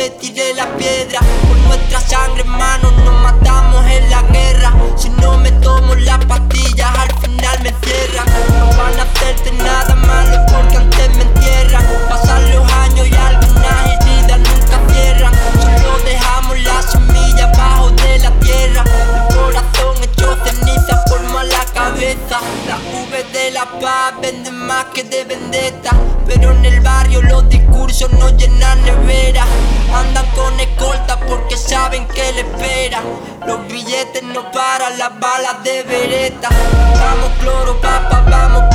que tiré la piedra. Por nuestra sangre, hermano, no más. venden más que de vendetta. Pero en el barrio los discursos no llenan nevera. Andan con escolta porque saben que le espera. Los billetes no paran, las balas de vereta. Vamos, cloro, papa, vamos,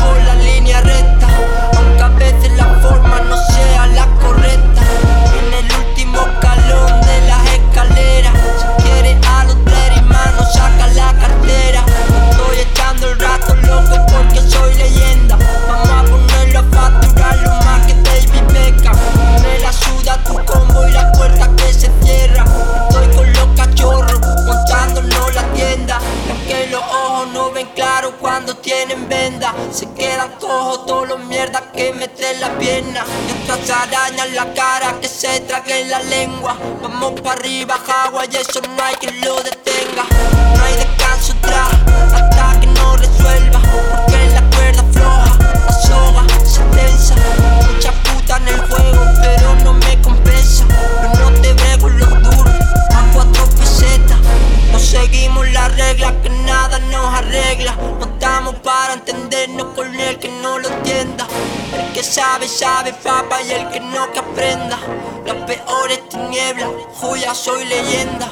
Se quedan cojos todos los mierdas que meten la pierna. Mientras arañan la cara, que se traguen la lengua. Vamos para arriba, agua y eso no hay quien lo detenga. sabe, sabe, papa y el que no que aprenda. Las peores tinieblas, joya soy leyenda.